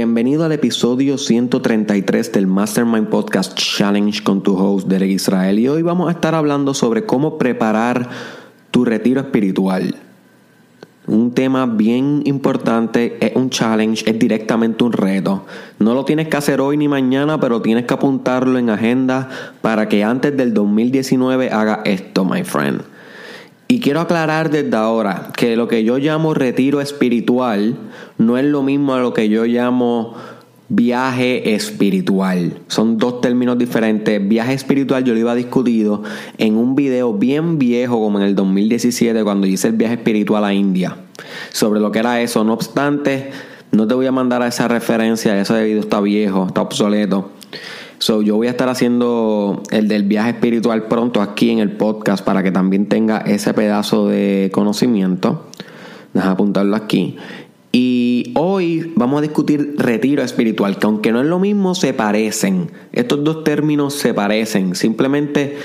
Bienvenido al episodio 133 del Mastermind Podcast Challenge con tu host Derek Israel y hoy vamos a estar hablando sobre cómo preparar tu retiro espiritual. Un tema bien importante, es un challenge, es directamente un reto. No lo tienes que hacer hoy ni mañana, pero tienes que apuntarlo en agenda para que antes del 2019 haga esto, my friend. Y quiero aclarar desde ahora que lo que yo llamo retiro espiritual no es lo mismo a lo que yo llamo viaje espiritual. Son dos términos diferentes. Viaje espiritual yo lo iba discutido en un video bien viejo como en el 2017 cuando hice el viaje espiritual a India. Sobre lo que era eso. No obstante, no te voy a mandar a esa referencia. Ese video está viejo, está obsoleto. So, yo voy a estar haciendo el del viaje espiritual pronto aquí en el podcast para que también tenga ese pedazo de conocimiento. Deja apuntarlo aquí. Y hoy vamos a discutir retiro espiritual, que aunque no es lo mismo, se parecen. Estos dos términos se parecen. Simplemente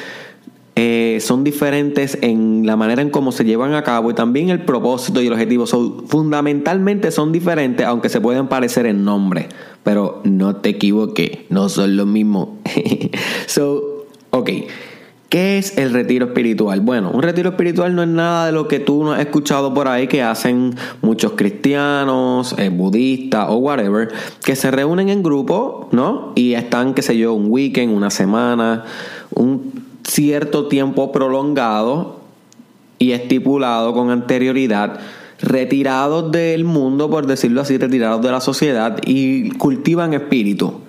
eh, son diferentes en la manera en cómo se llevan a cabo y también el propósito y el objetivo. fundamentalmente son diferentes, aunque se pueden parecer en nombre. Pero no te equivoques, no son lo mismo. so, ok. ¿Qué es el retiro espiritual? Bueno, un retiro espiritual no es nada de lo que tú no has escuchado por ahí que hacen muchos cristianos, eh, budistas o whatever, que se reúnen en grupo, ¿no? Y están, qué sé yo, un weekend, una semana, un cierto tiempo prolongado y estipulado con anterioridad, retirados del mundo, por decirlo así, retirados de la sociedad y cultivan espíritu.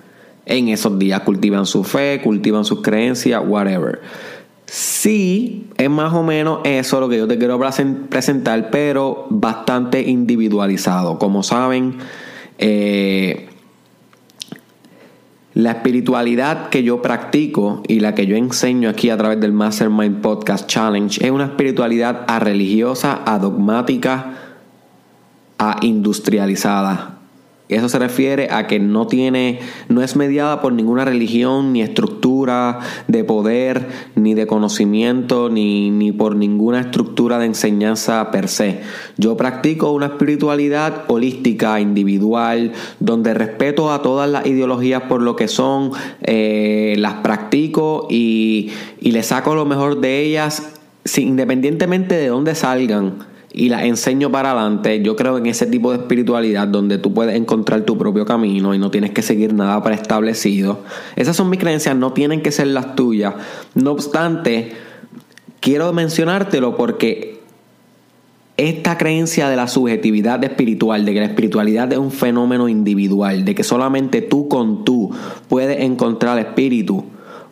En esos días cultivan su fe, cultivan sus creencias, whatever. Sí, es más o menos eso lo que yo te quiero presentar, pero bastante individualizado. Como saben, eh, la espiritualidad que yo practico y la que yo enseño aquí a través del Mastermind Podcast Challenge es una espiritualidad a religiosa, a dogmática, a industrializada. Eso se refiere a que no tiene, no es mediada por ninguna religión, ni estructura de poder, ni de conocimiento, ni, ni por ninguna estructura de enseñanza per se. Yo practico una espiritualidad holística, individual, donde respeto a todas las ideologías por lo que son, eh, las practico y, y le saco lo mejor de ellas, independientemente de dónde salgan y la enseño para adelante. Yo creo en ese tipo de espiritualidad donde tú puedes encontrar tu propio camino y no tienes que seguir nada preestablecido. Esas son mis creencias, no tienen que ser las tuyas. No obstante, quiero mencionártelo porque esta creencia de la subjetividad espiritual, de que la espiritualidad es un fenómeno individual, de que solamente tú con tú puedes encontrar espíritu,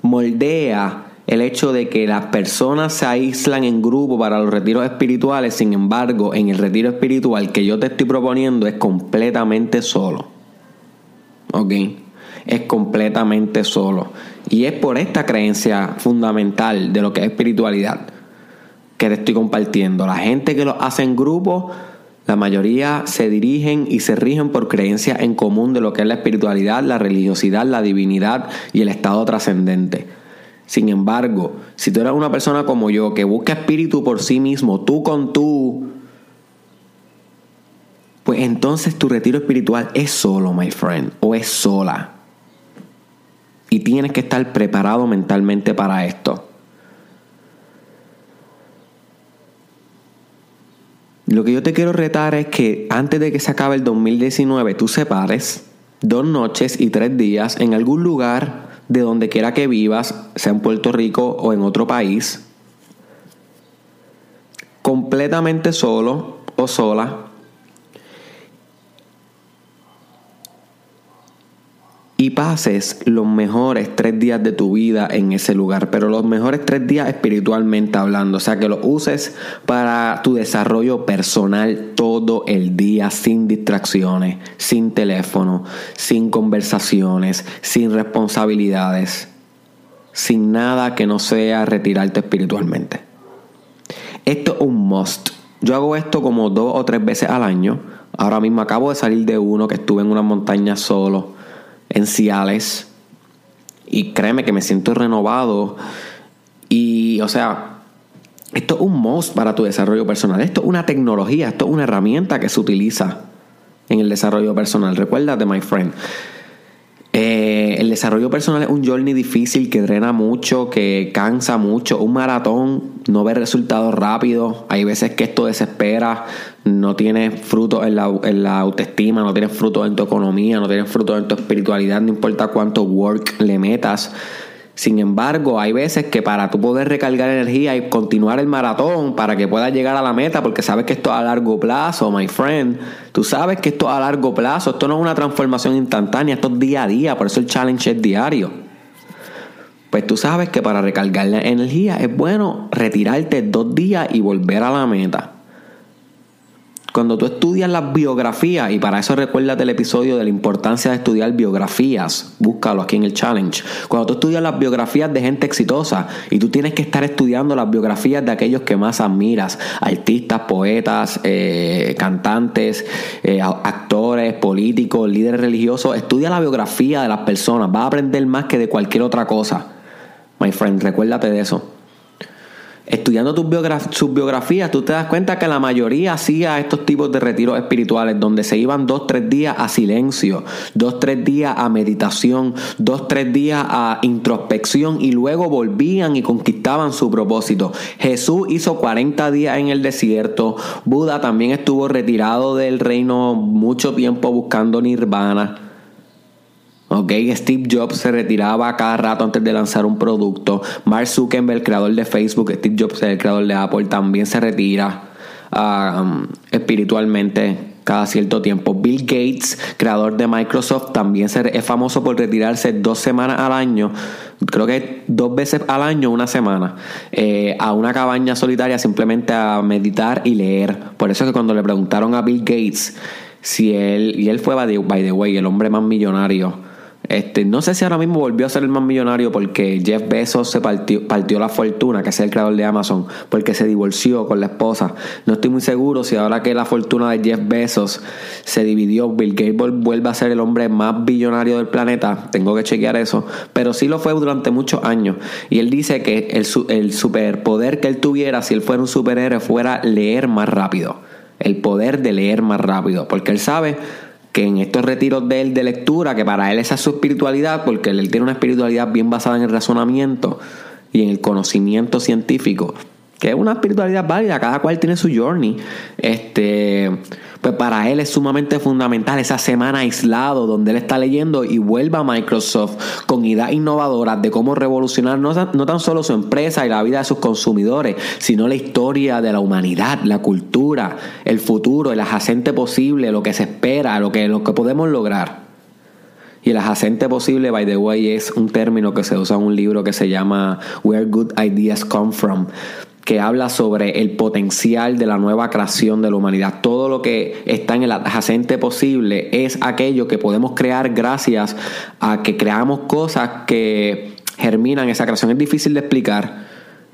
moldea el hecho de que las personas se aíslan en grupo para los retiros espirituales, sin embargo, en el retiro espiritual que yo te estoy proponiendo es completamente solo. ¿Ok? Es completamente solo. Y es por esta creencia fundamental de lo que es espiritualidad que te estoy compartiendo. La gente que lo hace en grupo, la mayoría se dirigen y se rigen por creencias en común de lo que es la espiritualidad, la religiosidad, la divinidad y el estado trascendente. Sin embargo, si tú eres una persona como yo que busca espíritu por sí mismo, tú con tú, pues entonces tu retiro espiritual es solo, my friend, o es sola. Y tienes que estar preparado mentalmente para esto. Lo que yo te quiero retar es que antes de que se acabe el 2019 tú separes dos noches y tres días en algún lugar de donde quiera que vivas, sea en Puerto Rico o en otro país, completamente solo o sola, y pases los mejores tres días de tu vida en ese lugar, pero los mejores tres días espiritualmente hablando, o sea que lo uses para tu desarrollo personal todo el día, sin distracciones, sin teléfono, sin conversaciones, sin responsabilidades, sin nada que no sea retirarte espiritualmente. Esto es un must. Yo hago esto como dos o tres veces al año. Ahora mismo acabo de salir de uno que estuve en una montaña solo Y créeme que me siento renovado. Y, o sea, esto es un must para tu desarrollo personal. Esto es una tecnología, esto es una herramienta que se utiliza en el desarrollo personal. Recuérdate, my friend. Eh, el desarrollo personal es un journey difícil que drena mucho, que cansa mucho. Un maratón no ve resultados rápidos. Hay veces que esto desespera, no tiene fruto en la, en la autoestima, no tiene fruto en tu economía, no tiene fruto en tu espiritualidad, no importa cuánto work le metas. Sin embargo, hay veces que para tú poder recargar energía y continuar el maratón para que puedas llegar a la meta, porque sabes que esto es a largo plazo, my friend, tú sabes que esto es a largo plazo, esto no es una transformación instantánea, esto es día a día, por eso el challenge es diario. Pues tú sabes que para recargar la energía es bueno retirarte dos días y volver a la meta. Cuando tú estudias las biografías, y para eso recuérdate el episodio de la importancia de estudiar biografías, búscalo aquí en el challenge. Cuando tú estudias las biografías de gente exitosa y tú tienes que estar estudiando las biografías de aquellos que más admiras, artistas, poetas, eh, cantantes, eh, actores, políticos, líderes religiosos, estudia la biografía de las personas, vas a aprender más que de cualquier otra cosa. My friend, recuérdate de eso estudiando sus biografías, tú te das cuenta que la mayoría hacía estos tipos de retiros espirituales donde se iban dos, tres días a silencio, dos, tres días a meditación, dos, tres días a introspección y luego volvían y conquistaban su propósito. Jesús hizo 40 días en el desierto, Buda también estuvo retirado del reino mucho tiempo buscando nirvana. Ok, Steve Jobs se retiraba cada rato antes de lanzar un producto. Mark Zuckerberg, el creador de Facebook, Steve Jobs, el creador de Apple, también se retira um, espiritualmente cada cierto tiempo. Bill Gates, creador de Microsoft, también es famoso por retirarse dos semanas al año, creo que dos veces al año, una semana, eh, a una cabaña solitaria simplemente a meditar y leer. Por eso es que cuando le preguntaron a Bill Gates si él, y él fue, by the way, el hombre más millonario este, no sé si ahora mismo volvió a ser el más millonario porque Jeff Bezos se partió, la fortuna, que es el creador de Amazon, porque se divorció con la esposa. No estoy muy seguro si ahora que la fortuna de Jeff Bezos se dividió, Bill Gates vuelve a ser el hombre más millonario del planeta. Tengo que chequear eso. Pero sí lo fue durante muchos años. Y él dice que el, el superpoder que él tuviera si él fuera un superhéroe fuera leer más rápido. El poder de leer más rápido. Porque él sabe que en estos retiros de él de lectura, que para él esa es su espiritualidad, porque él tiene una espiritualidad bien basada en el razonamiento y en el conocimiento científico, que es una espiritualidad válida, cada cual tiene su journey. Este, pues para él es sumamente fundamental esa semana aislado donde él está leyendo y vuelva a Microsoft con ideas innovadoras de cómo revolucionar no, no tan solo su empresa y la vida de sus consumidores, sino la historia de la humanidad, la cultura, el futuro, el adjacente posible, lo que se espera, lo que, lo que podemos lograr. Y el adjacente posible, by the way, es un término que se usa en un libro que se llama Where Good Ideas Come From que habla sobre el potencial de la nueva creación de la humanidad. Todo lo que está en el adyacente posible es aquello que podemos crear gracias a que creamos cosas que germinan esa creación. Es difícil de explicar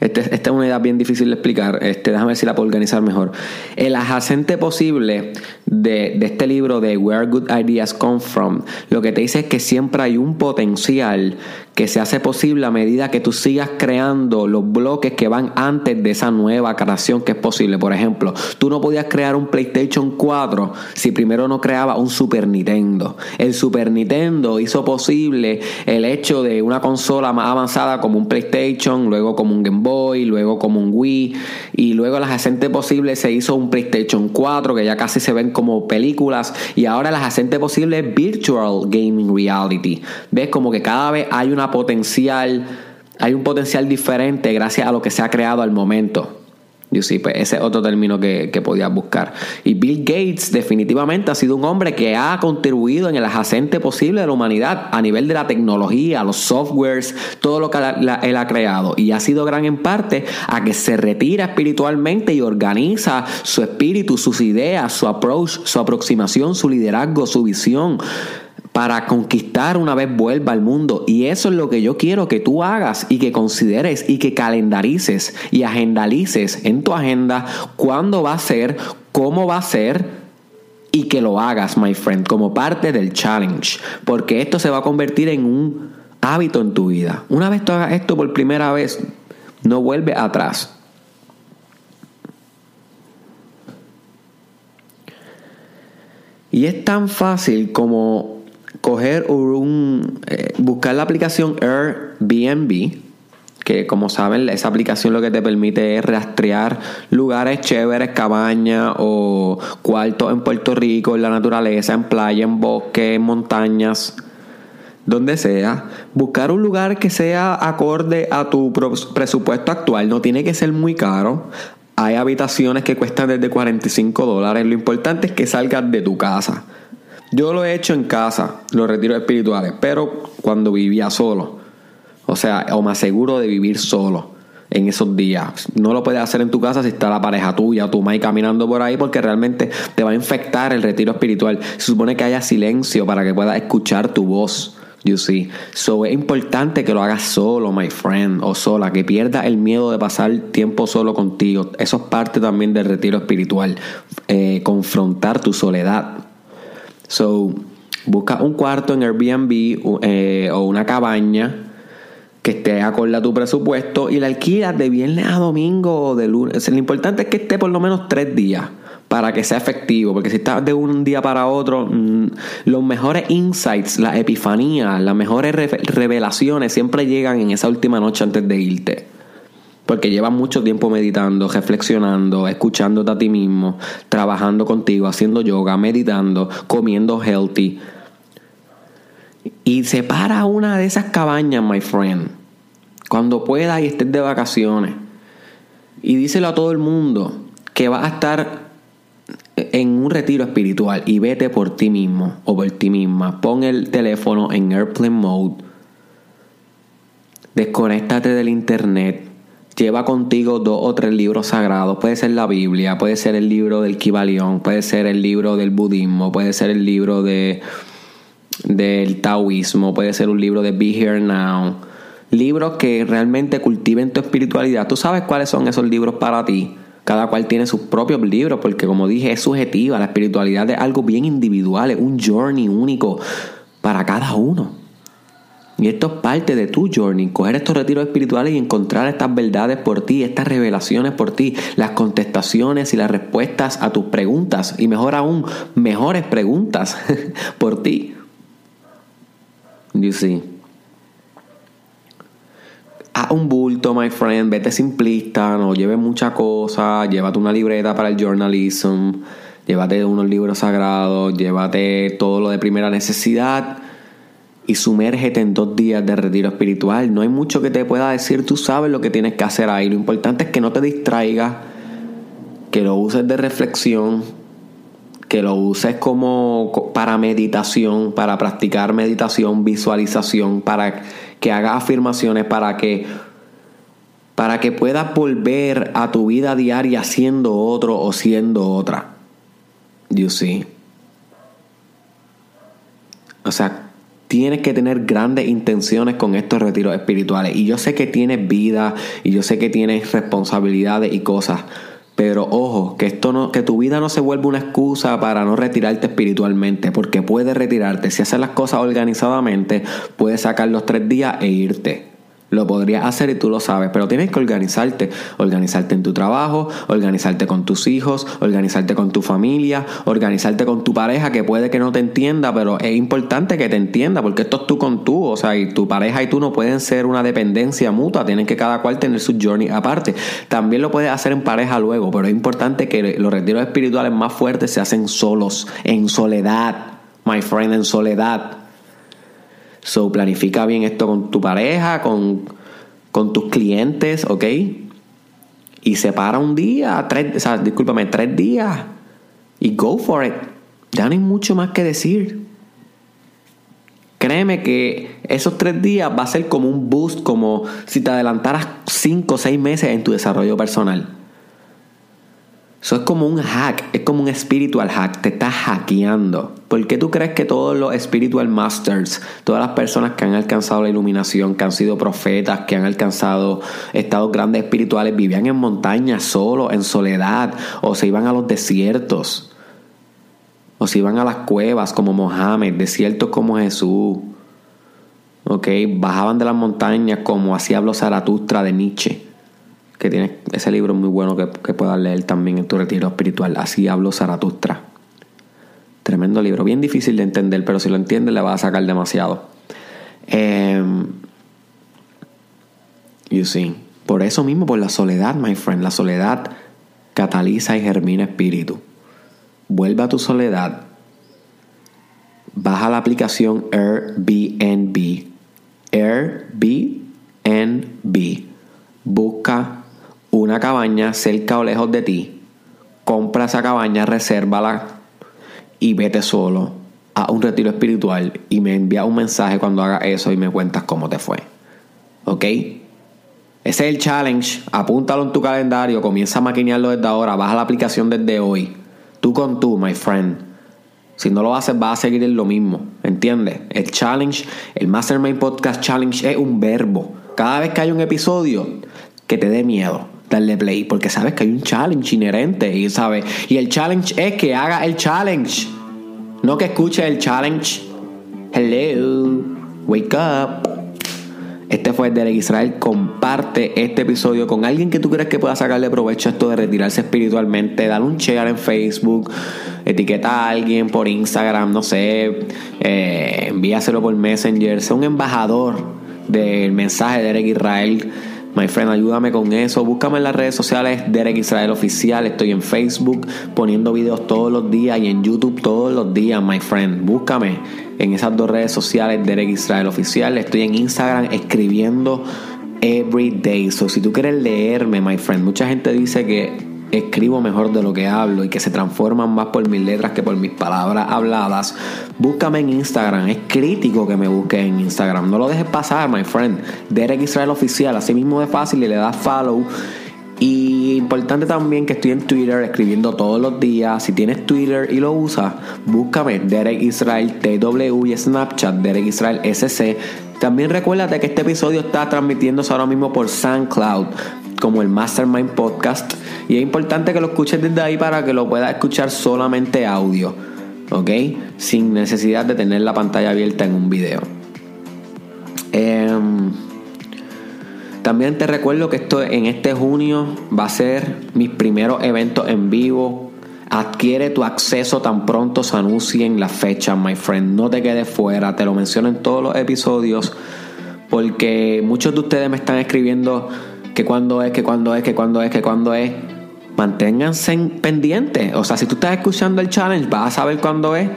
este, esta es una idea bien difícil de explicar. Este, déjame ver si la puedo organizar mejor. El adjacente posible de, de, este libro de Where Good Ideas Come From, lo que te dice es que siempre hay un potencial que se hace posible a medida que tú sigas creando los bloques que van antes de esa nueva creación que es posible. Por ejemplo, tú no podías crear un PlayStation 4 si primero no creaba un Super Nintendo. El Super Nintendo hizo posible el hecho de una consola más avanzada como un PlayStation, luego como un Game Boy luego como un Wii, y luego las adjacente posible se hizo un PlayStation 4, que ya casi se ven como películas, y ahora las adjacente posible es Virtual Gaming Reality. ¿Ves? Como que cada vez hay una potencial, hay un potencial diferente gracias a lo que se ha creado al momento. Yo sí, pues ese es otro término que, que podías buscar. Y Bill Gates definitivamente ha sido un hombre que ha contribuido en el adjacente posible de la humanidad a nivel de la tecnología, los softwares, todo lo que él ha creado. Y ha sido gran en parte a que se retira espiritualmente y organiza su espíritu, sus ideas, su approach, su aproximación, su liderazgo, su visión para conquistar una vez vuelva al mundo. Y eso es lo que yo quiero que tú hagas y que consideres y que calendarices y agendalices en tu agenda cuándo va a ser, cómo va a ser y que lo hagas, my friend, como parte del challenge. Porque esto se va a convertir en un hábito en tu vida. Una vez tú hagas esto por primera vez, no vuelve atrás. Y es tan fácil como coger un, eh, buscar la aplicación Airbnb, que como saben, esa aplicación lo que te permite es rastrear lugares chéveres, cabañas o cuartos en Puerto Rico, en la naturaleza, en playa, en bosque, en montañas, donde sea. Buscar un lugar que sea acorde a tu presupuesto actual, no tiene que ser muy caro. Hay habitaciones que cuestan desde 45 dólares. Lo importante es que salgas de tu casa. Yo lo he hecho en casa, los retiros espirituales, pero cuando vivía solo. O sea, o más seguro de vivir solo en esos días. No lo puedes hacer en tu casa si está la pareja tuya o tu mai caminando por ahí porque realmente te va a infectar el retiro espiritual. Se supone que haya silencio para que puedas escuchar tu voz. You see. So es importante que lo hagas solo, my friend, o sola, que pierdas el miedo de pasar tiempo solo contigo. Eso es parte también del retiro espiritual. Eh, confrontar tu soledad. So, busca un cuarto en Airbnb eh, o una cabaña que esté acorde a tu presupuesto y la alquilas de viernes a domingo o de lunes. Lo importante es que esté por lo menos tres días para que sea efectivo, porque si estás de un día para otro, mm, los mejores insights, las epifanías, las mejores revelaciones siempre llegan en esa última noche antes de irte. Porque llevas mucho tiempo meditando, reflexionando, escuchándote a ti mismo, trabajando contigo, haciendo yoga, meditando, comiendo healthy. Y separa una de esas cabañas, my friend, cuando puedas y estés de vacaciones. Y díselo a todo el mundo que vas a estar en un retiro espiritual y vete por ti mismo o por ti misma. Pon el teléfono en airplane mode. Desconéctate del internet Lleva contigo dos o tres libros sagrados. Puede ser la Biblia, puede ser el libro del Kibalión, puede ser el libro del budismo, puede ser el libro de, del taoísmo, puede ser un libro de Be Here Now. Libros que realmente cultiven tu espiritualidad. Tú sabes cuáles son esos libros para ti. Cada cual tiene sus propios libros, porque como dije, es subjetiva. La espiritualidad es algo bien individual, es un journey único para cada uno. Y esto es parte de tu journey, coger estos retiros espirituales y encontrar estas verdades por ti, estas revelaciones por ti, las contestaciones y las respuestas a tus preguntas y mejor aún, mejores preguntas por ti. You see. Haz un bulto, my friend, vete simplista, no lleves mucha cosa, llévate una libreta para el journalism, llévate unos libros sagrados, llévate todo lo de primera necesidad y sumérgete en dos días de retiro espiritual. No hay mucho que te pueda decir, tú sabes lo que tienes que hacer ahí. Lo importante es que no te distraigas, que lo uses de reflexión, que lo uses como para meditación, para practicar meditación, visualización, para que hagas afirmaciones, para que para que puedas volver a tu vida diaria siendo otro o siendo otra. You see. O sea, tienes que tener grandes intenciones con estos retiros espirituales. Y yo sé que tienes vida y yo sé que tienes responsabilidades y cosas. Pero ojo, que esto no, que tu vida no se vuelva una excusa para no retirarte espiritualmente, porque puedes retirarte. Si haces las cosas organizadamente, puedes sacar los tres días e irte. Lo podrías hacer y tú lo sabes, pero tienes que organizarte. Organizarte en tu trabajo, organizarte con tus hijos, organizarte con tu familia, organizarte con tu pareja que puede que no te entienda, pero es importante que te entienda porque esto es tú con tú. O sea, y tu pareja y tú no pueden ser una dependencia mutua, tienen que cada cual tener su journey aparte. También lo puedes hacer en pareja luego, pero es importante que los retiros espirituales más fuertes se hacen solos, en soledad, my friend, en soledad. So, planifica bien esto con tu pareja, con, tus clientes, ¿ok? Y separa un día, tres, o sea, discúlpame, tres días y go for it. Ya no hay mucho más que decir. Créeme que esos tres días va a ser como un boost, como si te adelantaras cinco o seis meses en tu desarrollo personal. Eso es como un hack, es como un spiritual hack, te estás hackeando. ¿Por qué tú crees que todos los spiritual masters, todas las personas que han alcanzado la iluminación, que han sido profetas, que han alcanzado estados grandes espirituales, vivían en montañas solo, en soledad, o se iban a los desiertos, o se iban a las cuevas como Mohammed, desiertos como Jesús? ¿Ok? Bajaban de las montañas como hacía Hablo Zaratustra de Nietzsche que tiene ese libro muy bueno que, que puedas leer también en tu retiro espiritual. Así hablo Zaratustra. Tremendo libro, bien difícil de entender, pero si lo entiendes le vas a sacar demasiado. Eh, you see. Por eso mismo, por la soledad, my friend. La soledad cataliza y germina espíritu. Vuelve a tu soledad. Baja la aplicación Airbnb. Airbnb. Busca una cabaña cerca o lejos de ti. Compra esa cabaña, resérvala y vete solo a un retiro espiritual y me envía un mensaje cuando haga eso y me cuentas cómo te fue. ¿Ok? Ese es el challenge. Apúntalo en tu calendario. Comienza a maquinearlo desde ahora. Baja la aplicación desde hoy. Tú con tú, my friend. Si no lo haces, vas a seguir en lo mismo. ¿Entiendes? El challenge, el Mastermind Podcast Challenge es un verbo. Cada vez que hay un episodio, que te dé miedo darle play. Porque sabes que hay un challenge inherente. Y, ¿sabes? y el challenge es que haga el challenge. No que escuche el challenge. Hello. Wake up. Este fue Derek Israel. Comparte este episodio con alguien que tú crees que pueda sacarle provecho a esto de retirarse espiritualmente. Dale un share en Facebook. Etiqueta a alguien por Instagram. No sé. Eh, envíaselo por Messenger. Sea un embajador del mensaje de Derek Israel. My friend, ayúdame con eso. Búscame en las redes sociales Derek Israel Oficial. Estoy en Facebook poniendo videos todos los días y en YouTube todos los días, my friend. Búscame en esas dos redes sociales Derek Israel Oficial. Estoy en Instagram escribiendo every day. So, si tú quieres leerme, my friend, mucha gente dice que escribo mejor de lo que hablo y que se transforman más por mis letras que por mis palabras habladas, búscame en Instagram. Es crítico que me busques en Instagram. No lo dejes pasar, my friend. Derek Israel Oficial, así mismo de fácil y le das follow. Y importante también que estoy en Twitter escribiendo todos los días. Si tienes Twitter y lo usas, búscame Derek Israel TW y Snapchat Derek Israel SC. También recuérdate que este episodio está transmitiéndose ahora mismo por SoundCloud como el Mastermind Podcast. Y es importante que lo escuches desde ahí para que lo puedas escuchar solamente audio. ¿Ok? Sin necesidad de tener la pantalla abierta en un video. Em, también te recuerdo que esto en este junio va a ser mis primeros eventos en vivo. Adquiere tu acceso tan pronto se anuncien las fechas, my friend. No te quedes fuera, te lo menciono en todos los episodios. Porque muchos de ustedes me están escribiendo que cuando es, que cuando es, que cuando es, que cuando es. Manténganse pendientes. O sea, si tú estás escuchando el challenge, vas a saber cuándo es.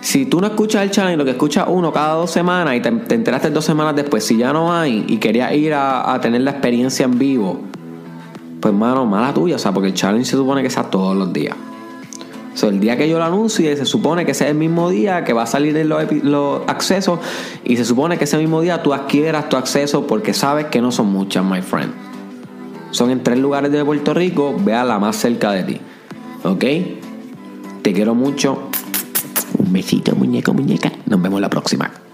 Si tú no escuchas el challenge, lo que escuchas uno cada dos semanas y te, enteraste dos semanas después, si ya no hay y querías ir a, tener la experiencia en vivo, pues mano, mala tuya, o sea, porque el challenge se supone que sea todos los días. O sea, el día que yo lo anuncie, se supone que sea el mismo día que va a salir los, accesos y se supone que ese mismo día tú adquieras tu acceso porque sabes que no son muchas, my friend. Son en tres lugares de Puerto Rico, vea la más cerca de ti. ¿Ok? Te quiero mucho. Un besito, muñeco, muñeca. Nos vemos la próxima.